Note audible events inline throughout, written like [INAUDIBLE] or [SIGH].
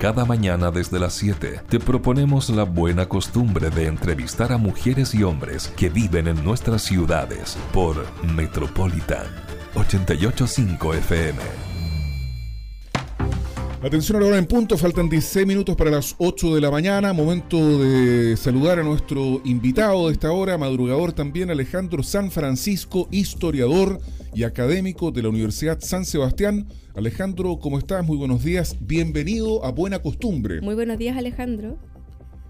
Cada mañana desde las 7 te proponemos la buena costumbre de entrevistar a mujeres y hombres que viven en nuestras ciudades por Metropolitan 885 FM. Atención a la hora en punto, faltan 16 minutos para las 8 de la mañana. Momento de saludar a nuestro invitado de esta hora, madrugador también, Alejandro San Francisco, historiador y académico de la Universidad San Sebastián. Alejandro, ¿cómo estás? Muy buenos días. Bienvenido a Buena Costumbre. Muy buenos días, Alejandro.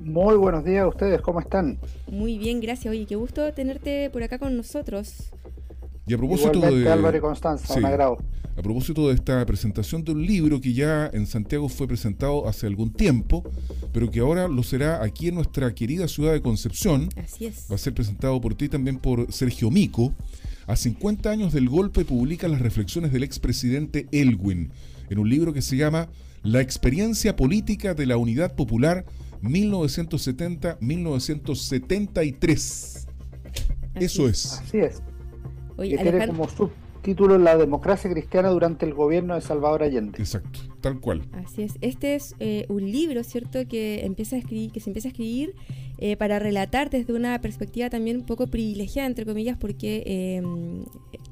Muy buenos días a ustedes, ¿cómo están? Muy bien, gracias. Oye, qué gusto tenerte por acá con nosotros. Y a propósito de. Álvaro y Constanza, un agrado. A propósito de esta presentación de un libro que ya en Santiago fue presentado hace algún tiempo, pero que ahora lo será aquí en nuestra querida ciudad de Concepción. Así es. Va a ser presentado por ti también por Sergio Mico. A 50 años del golpe publica las reflexiones del expresidente Elwin en un libro que se llama La experiencia política de la Unidad Popular 1970-1973. Eso es. Así es que tiene como subtítulo La democracia cristiana durante el gobierno de Salvador Allende. Exacto, tal cual. Así es. Este es eh, un libro, ¿cierto?, que empieza a escribir, que se empieza a escribir eh, para relatar desde una perspectiva también un poco privilegiada, entre comillas, porque em,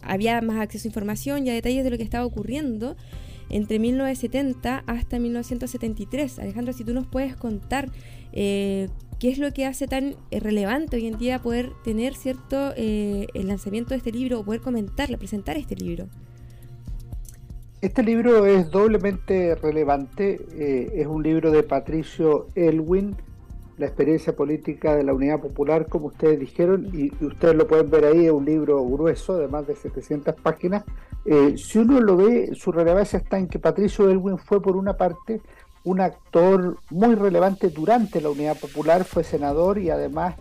había más acceso a información y a detalles de lo que estaba ocurriendo entre 1970 hasta 1973. Alejandro, si tú nos puedes contar eh, ¿Qué es lo que hace tan eh, relevante hoy en día poder tener cierto eh, el lanzamiento de este libro o poder comentarle, presentar este libro? Este libro es doblemente relevante. Eh, es un libro de Patricio Elwin, La experiencia política de la Unidad Popular, como ustedes dijeron, y, ustedes lo pueden ver ahí, es un libro grueso de más de 700 páginas. si uno lo ve, su relevancia está en que Patricio Elwin fue por una parte un actor muy relevante durante la Unidad Popular, fue senador y además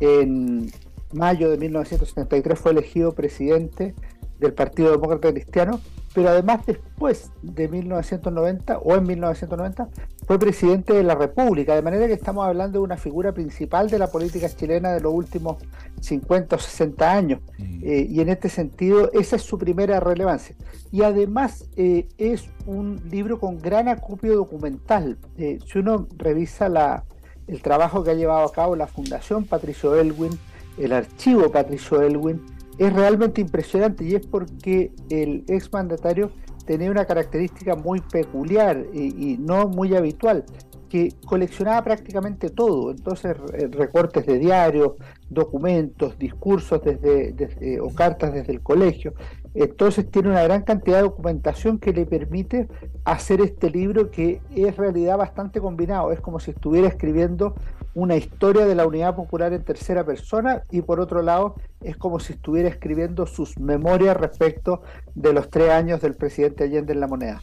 en mayo de 1973 fue elegido presidente del Partido Demócrata Cristiano, pero además después de 1990 o en 1990 fue presidente de la República, de manera que estamos hablando de una figura principal de la política chilena de los últimos 50 o 60 años. Mm. Eh, y en este sentido, esa es su primera relevancia. Y además eh, es un libro con gran acopio documental. Eh, si uno revisa la, el trabajo que ha llevado a cabo la Fundación Patricio Elwin, el archivo Patricio Elwin, es realmente impresionante y es porque el exmandatario tenía una característica muy peculiar y, no muy habitual, que coleccionaba prácticamente todo, entonces recortes de diarios, documentos, discursos desde, o cartas desde el colegio, entonces tiene una gran cantidad de documentación que le permite hacer este libro que es realidad bastante combinado, es como si estuviera escribiendo una historia de la unidad popular en tercera persona y por otro lado es como si estuviera escribiendo sus memorias respecto de los tres años del presidente Allende en la moneda.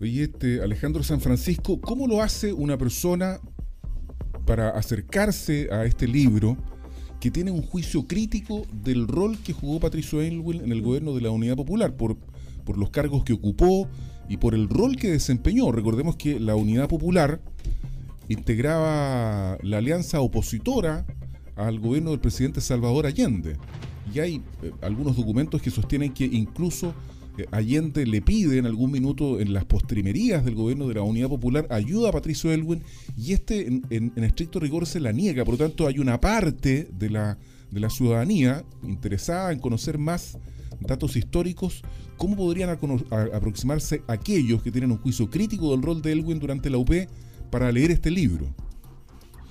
Oye, este Alejandro San Francisco, ¿cómo lo hace una persona para acercarse a este libro que tiene un juicio crítico del rol que jugó Patricio Elwell en el gobierno de la Unidad Popular por, por los cargos que ocupó y por el rol que desempeñó? Recordemos que la Unidad Popular integraba la alianza opositora al gobierno del presidente Salvador Allende. Y hay eh, algunos documentos que sostienen que incluso eh, Allende le pide en algún minuto en las postrimerías del gobierno de la Unidad Popular ayuda a Patricio Elwin y este en, estricto rigor se la niega. Por lo tanto, hay una parte de la, de la ciudadanía interesada en conocer más datos históricos. ¿Cómo podrían aproximarse aquellos que tienen un juicio crítico del rol de Elwin durante la UP para leer este libro?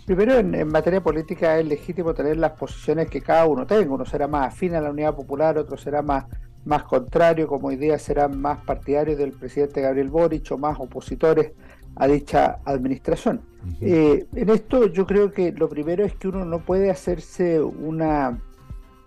Primero, en, materia política es legítimo tener las posiciones que cada uno tenga. Uno será más afín a la unidad popular, otro será más, más contrario, como hoy día serán más partidarios del presidente Gabriel Boric o más opositores a dicha administración. Eh, en esto yo creo que lo primero es que uno no puede hacerse una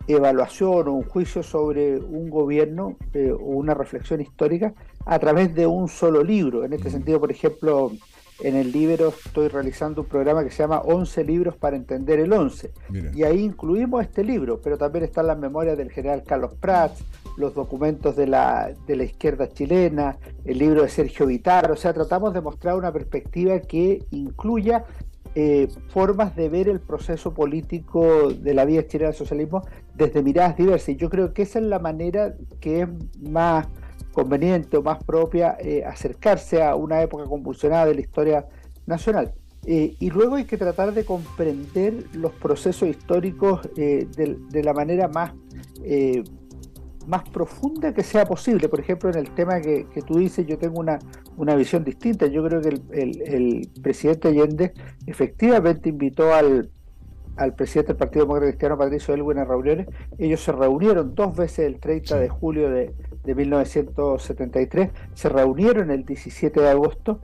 evaluación o un juicio sobre un gobierno eh, o una reflexión histórica a través de un solo libro. En este sentido, por ejemplo, en el libro estoy realizando un programa que se llama 11 libros para entender el 11. Y ahí incluimos este libro, pero también están las memorias del general Carlos Prats, los documentos de la, de la izquierda chilena, el libro de Sergio Vitar. O sea, tratamos de mostrar una perspectiva que incluya eh, formas de ver el proceso político de la vida chilena del socialismo desde miradas diversas. Y yo creo que esa es la manera que es más conveniente o más propia eh, acercarse a una época convulsionada de la historia nacional. Eh, y luego hay que tratar de comprender los procesos históricos eh, de, la manera más, más profunda que sea posible. Por ejemplo, en el tema que, tú dices, yo tengo una, una, visión distinta. Yo creo que el, el, presidente Allende efectivamente invitó al, al presidente del Partido Demócrata Cristiano, Patricio Elwin, a reuniones. Ellos se reunieron dos veces el 30 de julio de, de 1973, se reunieron el 17 de agosto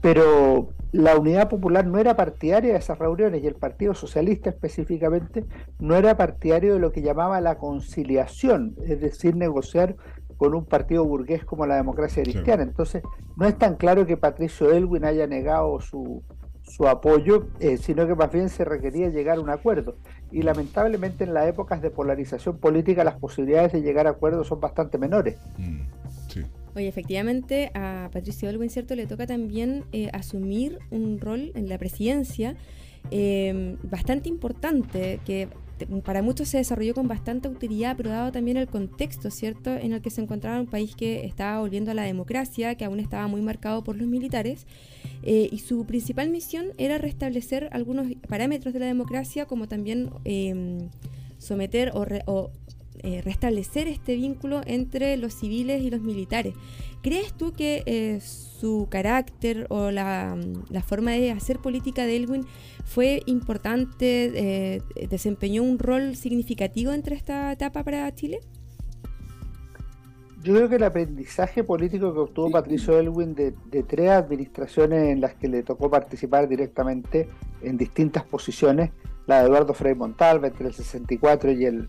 pero la Unidad Popular no era partidaria de esas reuniones y el Partido Socialista específicamente no era partidario de lo que llamaba la conciliación, es decir, negociar con un partido burgués como la democracia cristiana. Entonces, no es tan claro que Patricio Elwin haya negado su, su apoyo, eh, sino que más bien se requería llegar a un acuerdo. Y lamentablemente en las épocas de polarización política las posibilidades de llegar a acuerdos son bastante menores. Mm, sí. Oye, efectivamente a Patricio Elwin, ¿cierto? Le toca también eh, asumir un rol en la presidencia eh, bastante importante, que para muchos se desarrolló con bastante utilidad, pero dado también el contexto, ¿cierto?, en el que se encontraba un país que estaba volviendo a la democracia, que aún estaba muy marcado por los militares, eh, y su principal misión era restablecer algunos parámetros de la democracia, como también someter o, o eh, restablecer este vínculo entre los civiles y los militares. ¿Crees tú que eh, su carácter o la, forma de hacer política de Elwin fue importante, eh, desempeñó un rol significativo entre esta etapa para Chile? Yo creo que el aprendizaje político que obtuvo Patricio Elwin de, de, tres administraciones en las que le tocó participar directamente en distintas posiciones, la de Eduardo Frei Montalva entre el 64 y el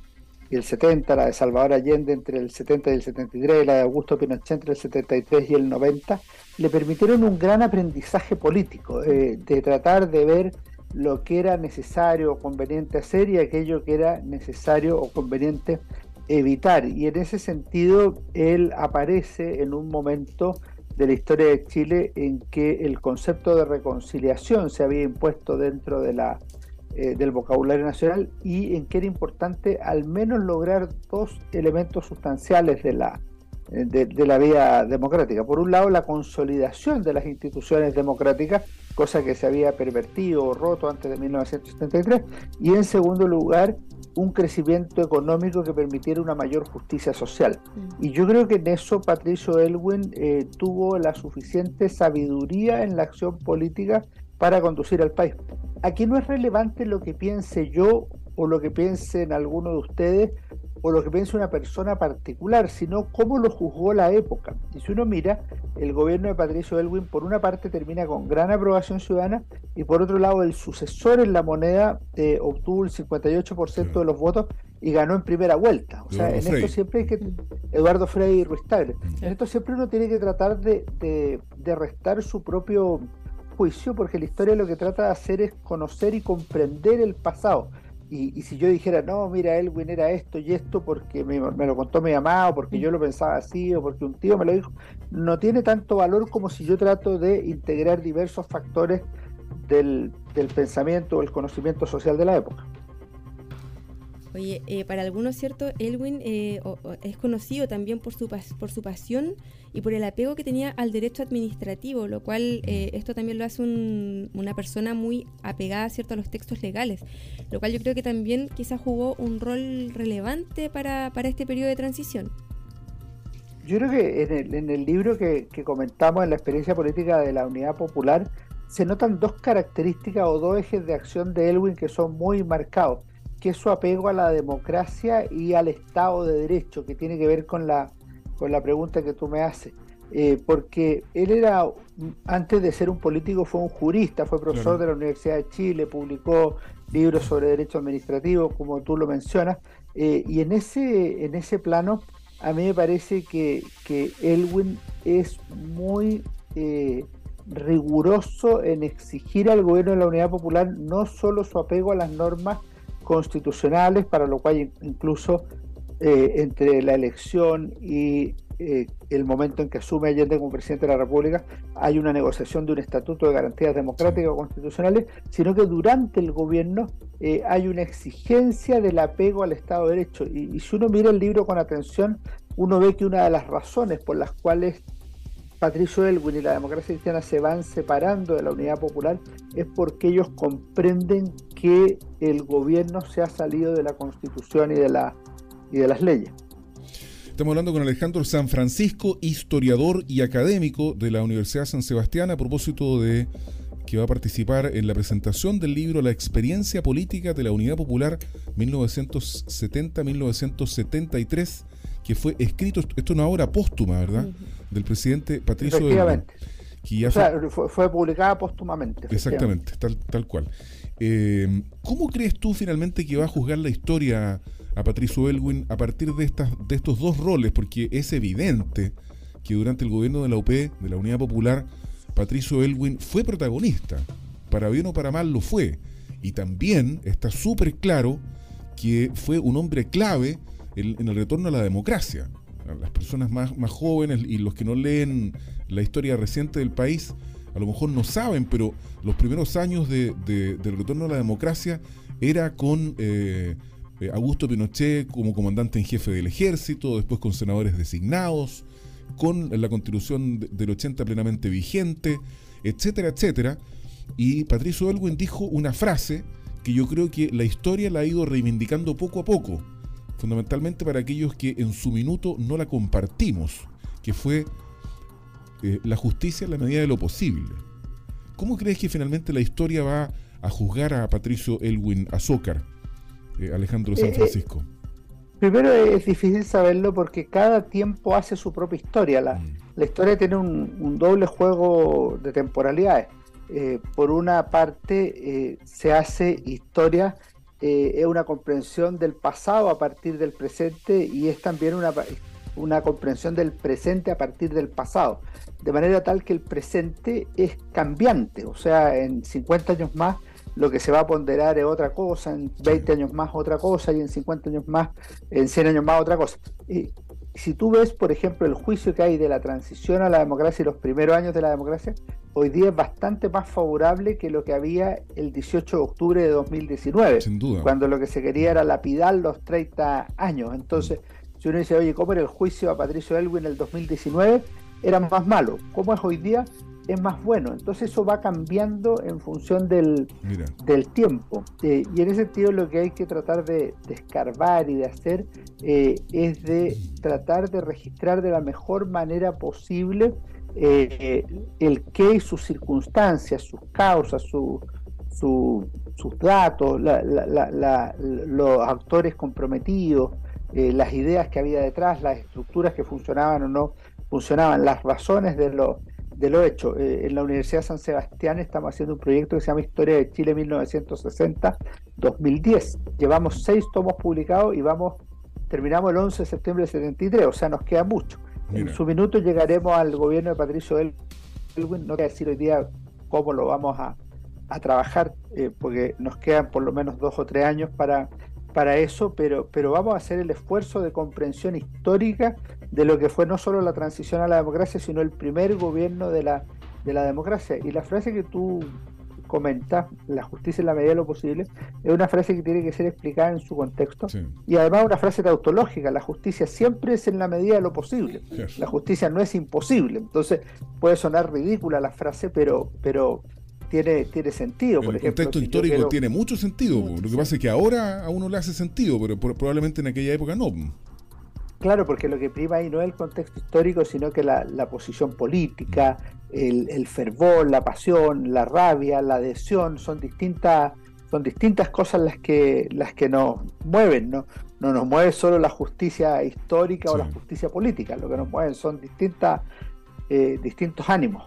y el 70, la de Salvador Allende entre el 70 y el 73, la de Augusto Pinochet entre el 73 y el 90, le permitieron un gran aprendizaje político, eh, de tratar de ver lo que era necesario o conveniente hacer y aquello que era necesario o conveniente evitar. Y en ese sentido, él aparece en un momento de la historia de Chile en que el concepto de reconciliación se había impuesto dentro de la eh, del vocabulario nacional y en que era importante al menos lograr dos elementos sustanciales de la, eh, de, la vía democrática. Por un lado, la consolidación de las instituciones democráticas, cosa que se había pervertido o roto antes de 1973, y en segundo lugar, un crecimiento económico que permitiera una mayor justicia social. Mm. Y yo creo que en eso Patricio Elwin eh, tuvo la suficiente sabiduría en la acción política para conducir al país. Aquí no es relevante lo que piense yo o lo que piensen alguno de ustedes o lo que piense una persona particular, sino cómo lo juzgó la época. Y si uno mira, el gobierno de Patricio Elwin por una parte termina con gran aprobación ciudadana y por otro lado el sucesor en la moneda eh, obtuvo el 58% de los votos y ganó en primera vuelta. O sea, en esto siempre hay que... Eduardo Frey y Ruiz Tagle. En esto siempre uno tiene que tratar de, de restar su propio juicio porque la historia lo que trata de hacer es conocer y comprender el pasado. Y, si yo dijera, no, mira, Elwin era esto y esto porque me, lo contó mi mamá o porque yo lo pensaba así o porque un tío me lo dijo, no tiene tanto valor como si yo trato de integrar diversos factores del, del pensamiento o el conocimiento social de la época. Oye, eh, para algunos, ¿cierto? Elwin eh, es conocido también por su, por su pasión y por el apego que tenía al derecho administrativo, lo cual eh, esto también lo hace una persona muy apegada, ¿cierto?, a los textos legales, lo cual yo creo que también quizás jugó un rol relevante para, este periodo de transición. Yo creo que en el, en el libro que, que comentamos en la experiencia política de la Unidad Popular, se notan dos características o dos ejes de acción de Elwin que son muy marcados que es su apego a la democracia y al Estado de Derecho, que tiene que ver con la, con la pregunta que tú me haces. Eh, porque él era, antes de ser un político, fue un jurista, fue profesor de la Universidad de Chile, publicó libros sobre derecho administrativo, como tú lo mencionas, eh, y en ese, en ese plano, a mí me parece que, que Elwin es muy eh, riguroso en exigir al gobierno de la Unidad Popular no solo su apego a las normas, constitucionales, para lo cual incluso eh, entre la elección y eh, el momento en que asume Allende como presidente de la República hay una negociación de un estatuto de garantías democráticas o constitucionales, sino que durante el gobierno eh, hay una exigencia del apego al Estado de Derecho. Y, y, si uno mira el libro con atención, uno ve que una de las razones por las cuales Patricio Elwin y la democracia cristiana se van separando de la unidad popular es porque ellos comprenden que el gobierno se ha salido de la constitución y de, la, y de las leyes. Estamos hablando con Alejandro San Francisco, historiador y académico de la Universidad San Sebastián, a propósito de que va a participar en la presentación del libro La experiencia política de la Unidad Popular 1970-1973, que fue escrito, esto es una obra póstuma, ¿verdad? Del presidente Patricio Efectivamente. Que o sea, fue, publicada póstumamente. Exactamente, tal, tal cual. Eh, ¿Cómo crees tú finalmente que va a juzgar la historia a Patricio Elwin a partir de, estas, de estos dos roles? Porque es evidente que durante el gobierno de la UP, de la Unidad Popular, Patricio Elwin fue protagonista. Para bien o para mal lo fue. Y también está súper claro que fue un hombre clave en, el retorno a la democracia. las personas más, más jóvenes y los que no leen la historia reciente del país, a lo mejor no saben, pero los primeros años de, del retorno a la democracia era con eh, eh, Augusto Pinochet como comandante en jefe del ejército, después con senadores designados, con la constitución del 80 plenamente vigente, etcétera, etcétera. Y Patricio Elwin dijo una frase que yo creo que la historia la ha ido reivindicando poco a poco, fundamentalmente para aquellos que en su minuto no la compartimos, que fue eh, la justicia en la medida de lo posible. ¿Cómo crees que finalmente la historia va a juzgar a Patricio Elwin Azócar, eh, Alejandro San eh, Francisco? Primero es difícil saberlo porque cada tiempo hace su propia historia. La, mm. historia tiene un, doble juego de temporalidades. Eh, por una parte, eh, se hace historia, eh, es una comprensión del pasado a partir del presente y es también una, una comprensión del presente a partir del pasado. De manera tal que el presente es cambiante, o sea, en 50 años más lo que se va a ponderar es otra cosa, en 20 años más otra cosa y en 50 años más, en 100 años más otra cosa. Y si tú ves, por ejemplo, el juicio que hay de la transición a la democracia y los primeros años de la democracia, hoy día es bastante más favorable que lo que había el 18 de octubre de 2019, Sin duda. cuando lo que se quería era lapidar los 30 años. Entonces, si uno dice, oye, ¿cómo era el juicio a Patricio Elwin en el 2019? Era más malo. ¿Cómo es hoy día? es más bueno. Entonces eso va cambiando en función del, del tiempo. Eh, y en ese sentido lo que hay que tratar de, escarbar y de hacer eh, es de tratar de registrar de la mejor manera posible eh, el qué y sus circunstancias, sus causas, sus datos, los actores comprometidos, las ideas que había detrás, las estructuras que funcionaban o no funcionaban, las razones de los de lo hecho. Eh, en la Universidad San Sebastián estamos haciendo un proyecto que se llama Historia de Chile 1960-2010. Llevamos seis tomos publicados y vamos, terminamos el 11 de septiembre del 73, o sea, nos queda mucho. En su minuto llegaremos al gobierno de Patricio Elwin, no voy a decir hoy día cómo lo vamos a, trabajar, eh, porque nos quedan por lo menos dos o tres años para, para eso, pero, pero vamos a hacer el esfuerzo de comprensión histórica de lo que fue no solo la transición a la democracia, sino el primer gobierno de la, de la democracia. Y la frase que tú comentas, la justicia en la medida de lo posible, es una frase que tiene que ser explicada en su contexto. Y además una frase tautológica, la justicia siempre es en la medida de lo posible. La justicia no es imposible. Entonces puede sonar ridícula la frase, pero, pero tiene, tiene sentido. Por el contexto histórico tiene mucho sentido. Lo que pasa es que ahora a uno le hace sentido, pero probablemente en aquella época no. Claro, porque lo que prima ahí no es el contexto histórico, sino que la, posición política, el, fervor, la pasión, la rabia, la adhesión, son distintas, son distintas cosas las que, las que nos mueven, ¿no? No nos mueve solo la justicia histórica o la justicia política, lo que nos mueven son distintas, eh, distintos ánimos.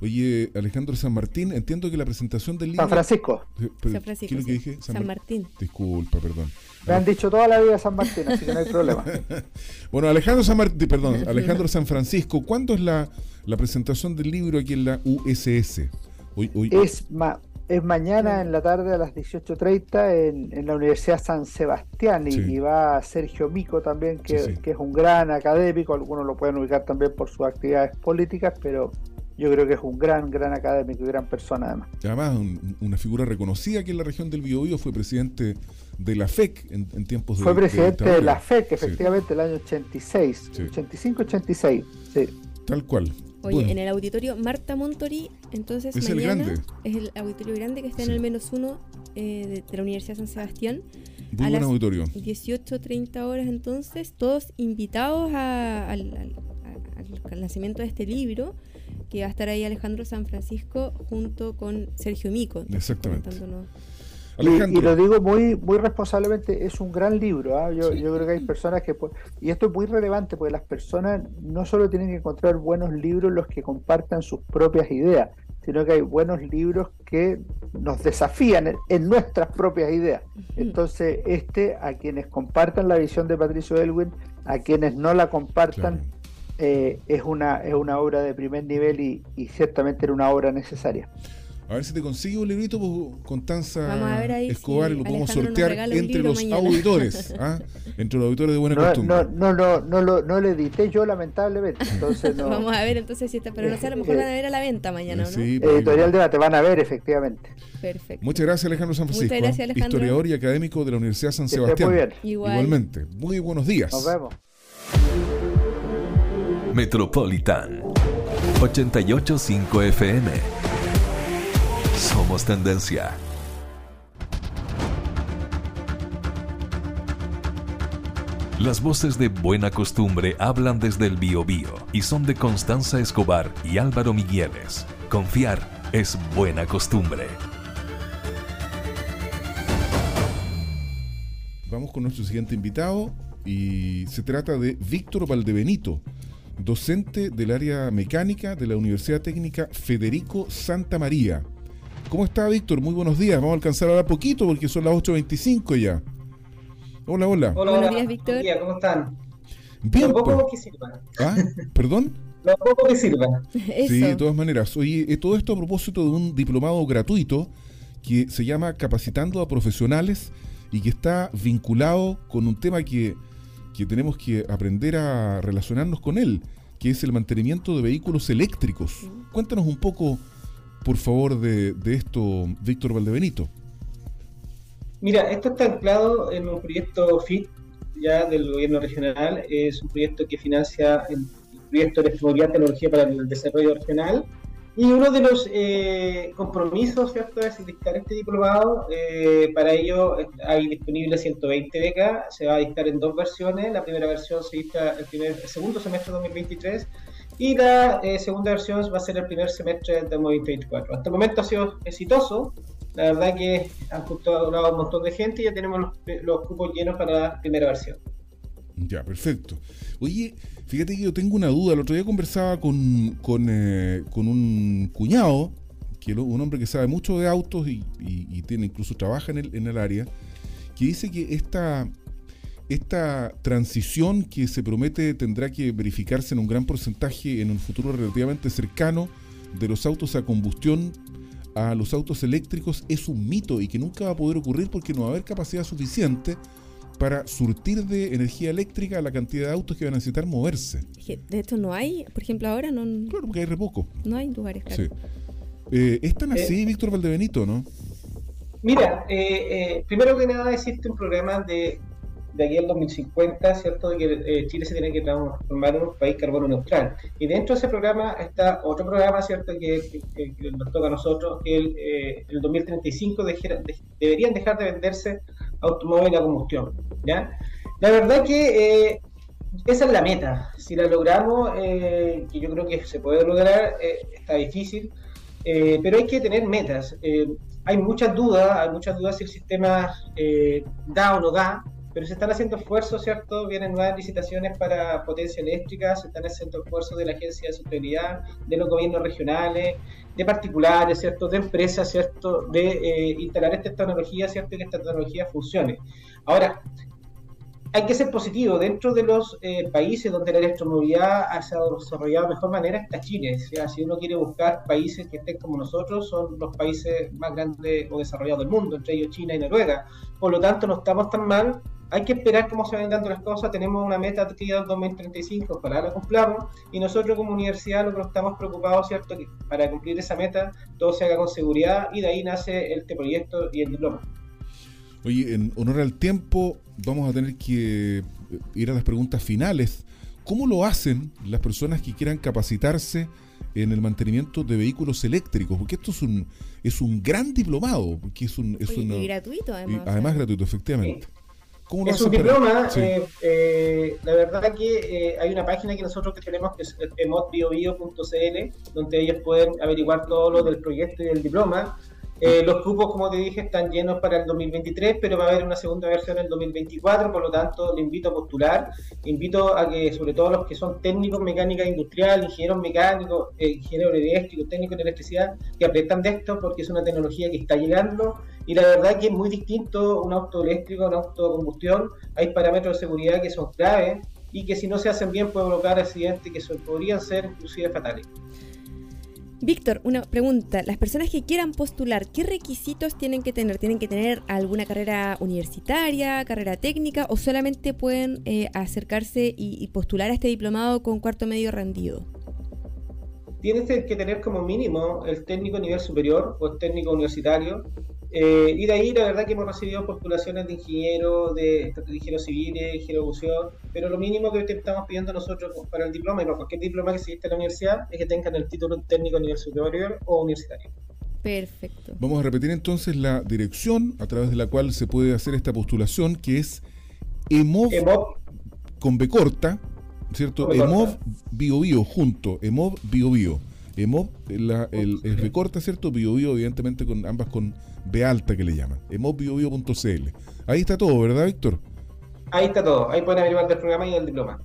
Oye, Alejandro San Martín, entiendo que la presentación del libro... San Francisco. San Francisco. ¿Qué es lo que dije? San, Martín. Disculpa, perdón. Me han dicho toda la vida San Martín, así que no hay problema. [LAUGHS] bueno, Alejandro San Martín, perdón, Alejandro San Francisco, ¿cuándo es la, presentación del libro aquí en la USS? Es, es mañana en la tarde a las 18.30 en, en la Universidad San Sebastián y, va Sergio Mico también, que, que, es un gran académico, algunos lo pueden ubicar también por sus actividades políticas, pero yo creo que es un gran, gran académico y gran persona además. Además, una figura reconocida aquí en la región del Biobío, fue presidente de la FEC en, tiempos de Fue presidente de, la FEC, efectivamente, el año 86, 85-86, sí. Tal cual. Oye, en el auditorio Marta Montori, entonces es mañana el grande. es el auditorio grande que está en el menos uno eh, de, la Universidad de San Sebastián. Muy a buen auditorio. 18.30 horas entonces, todos invitados al, lanzamiento de este libro, que va a estar ahí Alejandro San Francisco junto con Sergio Mico. Exactamente. Y, lo digo muy muy responsablemente, es un gran libro. ¿ah? Yo, yo, creo que hay personas que... Y esto es muy relevante porque las personas no solo tienen que encontrar buenos libros los que compartan sus propias ideas, sino que hay buenos libros que nos desafían en, nuestras propias ideas. Entonces, este, a quienes compartan la visión de Patricio Elwin, a quienes no la compartan, eh, es, una, es una obra de primer nivel y, y ciertamente era una obra necesaria. A ver si te consigo un librito pues, con Tanza Escobar y lo podemos sortear entre los auditores. [LAUGHS] ¿ah? Entre los auditores de buena costumbre. No, no, no, no, no, lo edité yo, lamentablemente. Entonces no. [LAUGHS] Vamos a ver entonces si está. Pero no sé, a lo mejor van a ver a la venta mañana, ¿no? Sí, pues, Editorial Debate, van a ver, efectivamente. Perfecto. Muchas gracias, Alejandro San Francisco. Muchas gracias, Alejandro. Historiador y académico de la Universidad San Sebastián. Muy bien. Igualmente. Muy buenos días. Nos vemos. Metropolitan 885 FM somos tendencia. Las voces de buena costumbre hablan desde el Biobío y son de Constanza Escobar y Álvaro Migueles. Confiar es buena costumbre. Vamos con nuestro siguiente invitado y se trata de Víctor Valdebenito, docente del área mecánica de la Universidad Técnica Federico Santa María. ¿Cómo está, Víctor? Muy buenos días. Vamos a alcanzar ahora poquito porque son las 8.25 ya. Hola, hola. Hola, buenos días, Víctor. ¿Cómo están? Bien. Lo poco que sirva. ¿Ah? ¿Perdón? [LAUGHS] Lo poco que sirva. Sí, de todas maneras. Oye, eh, todo esto a propósito de un diplomado gratuito que se llama Capacitando a Profesionales y que está vinculado con un tema que, que tenemos que aprender a relacionarnos con él, que es el mantenimiento de vehículos eléctricos. Cuéntanos un poco por favor, de, esto, Víctor Valdebenito? Mira, esto está anclado en un proyecto FIT ya del gobierno regional. Es un proyecto que financia el proyecto de Electromovilidad Tecnología para el Desarrollo Regional. Y uno de los eh, compromisos, ¿cierto?, es dictar este diplomado. Eh, para ello hay disponible 120 becas. Se va a dictar en dos versiones. La primera versión se dicta el, primer, segundo semestre de 2023 y la eh, segunda versión va a ser el primer semestre del 2024. Hasta el momento ha sido exitoso. La verdad que han colaborado un montón de gente y ya tenemos los, cupos llenos para la primera versión. Ya, perfecto. Oye, fíjate que yo tengo una duda. El otro día conversaba con, con, eh, un cuñado, que un hombre que sabe mucho de autos y, y, tiene incluso trabaja en el, en el área, que dice que esta, esta transición que se promete tendrá que verificarse en un gran porcentaje en un futuro relativamente cercano de los autos a combustión a los autos eléctricos es un mito y que nunca va a poder ocurrir porque no va a haber capacidad suficiente para surtir de energía eléctrica la cantidad de autos que van a necesitar moverse. De esto no hay, por ejemplo, ahora no. Claro, porque hay re poco. No hay lugares. Claro. Sí. Eh, es tan así, eh, Víctor Valdebenito, ¿no? Mira, eh, primero que nada existe un programa de de aquí al 2050, ¿cierto?, de que eh, Chile se tiene que transformar en un país carbono neutral. Y dentro de ese programa está otro programa, ¿cierto?, que, nos toca a nosotros, que el, eh, el 2035 deberían dejar de venderse automóviles a combustión, ¿ya? La verdad que eh, esa es la meta. Si la logramos, que yo creo que se puede lograr, está difícil, pero hay que tener metas. hay muchas dudas, hay muchas dudas si el sistema da o no da, pero se están haciendo esfuerzos, ¿cierto? Vienen nuevas licitaciones para potencia eléctrica, se están haciendo esfuerzos de la Agencia de Sostenibilidad, de los gobiernos regionales, de particulares, ¿cierto? De empresas, ¿cierto? De eh, instalar esta tecnología, ¿cierto? Y que esta tecnología funcione. Ahora, hay que ser positivo. Dentro de los eh, países donde la electromovilidad se ha desarrollado de mejor manera está Chile. O sea, si uno quiere buscar países que estén como nosotros, son los países más grandes o desarrollados del mundo, entre ellos China y Noruega. Por lo tanto, no estamos tan mal hay que esperar cómo se van dando las cosas. Tenemos una meta de 2035, para la cumplamos. Y nosotros como universidad lo que estamos preocupados, ¿cierto? Que para cumplir esa meta todo se haga con seguridad y de ahí nace este proyecto y el diploma. Oye, en honor al tiempo, vamos a tener que ir a las preguntas finales ¿Cómo lo hacen las personas que quieran capacitarse en el mantenimiento de vehículos eléctricos? Porque esto es un, es un gran diplomado, porque es un... Es y gratuito además. además gratuito, efectivamente. Es un diploma, eh, eh, la verdad que eh, hay una página que nosotros que tenemos que es emotbiobio.cl, donde ellos pueden averiguar todo lo del proyecto y del diploma. Eh, los cupos, como te dije, están llenos para el 2023, pero va a haber una segunda versión en el 2024, por lo tanto, le invito a postular. Invito a que, sobre todo los que son técnicos mecánica industrial, ingenieros mecánicos, eh, ingenieros eléctricos, técnicos de electricidad, que aprendan de esto porque es una tecnología que está llegando y la verdad que es muy distinto un auto eléctrico a un auto de combustión. Hay parámetros de seguridad que son claves y que si no se hacen bien puede provocar accidentes que podrían ser inclusive fatales. Víctor, una pregunta. Las personas que quieran postular, ¿qué requisitos tienen que tener? ¿Tienen que tener alguna carrera universitaria, carrera técnica o solamente pueden eh, acercarse y, postular a este diplomado con cuarto medio rendido? Tienes que tener como mínimo el técnico nivel superior o el técnico universitario eh, y de ahí la verdad que hemos recibido postulaciones de ingenieros, de, de ingenieros civiles, ingenieros de pero lo mínimo que estamos pidiendo nosotros para el diploma y para cualquier diploma que se en la universidad es que tengan el título técnico a nivel superior o universitario. Perfecto. Vamos a repetir entonces la dirección a través de la cual se puede hacer esta postulación, que es EMOV, con B corta, ¿cierto? EMOV Bio Bio junto, EMOV Bio Bio. EMOV, la, el, el B corta, ¿cierto? Bio Bio, evidentemente con ambas con B alta que le llaman, emobbiobio.cl. Ahí está todo, ¿verdad, Víctor? Ahí está todo, ahí pueden averiguar del programa y del diploma.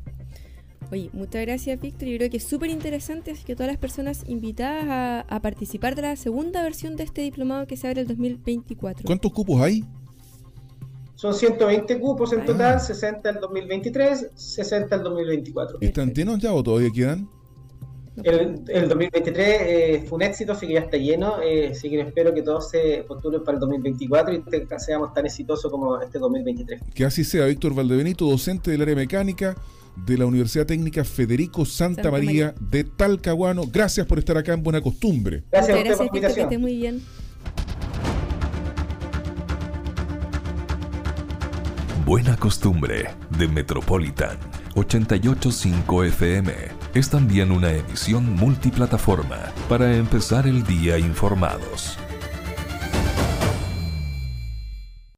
Oye, muchas gracias, Víctor. Yo creo que es súper interesante, así que todas las personas invitadas a, participar de la segunda versión de este diplomado que se abre el 2024. ¿Cuántos cupos hay? Son 120 cupos en total, 60 el 2023, 60 el 2024. ¿Están llenos ya o todavía quedan? El, 2023 eh, fue un éxito, así que ya está lleno. Eh, así que espero que todos se postulen para el 2024 y seamos tan exitosos como este 2023. Que así sea, Víctor Valdebenito, docente del área mecánica de la Universidad Técnica Federico Santa, María, de Talcahuano. Gracias por estar acá en Buena Costumbre. Gracias, a usted por la Que esté muy bien. Buena Costumbre de Metropolitan 885 FM es también una emisión multiplataforma para empezar el día informados.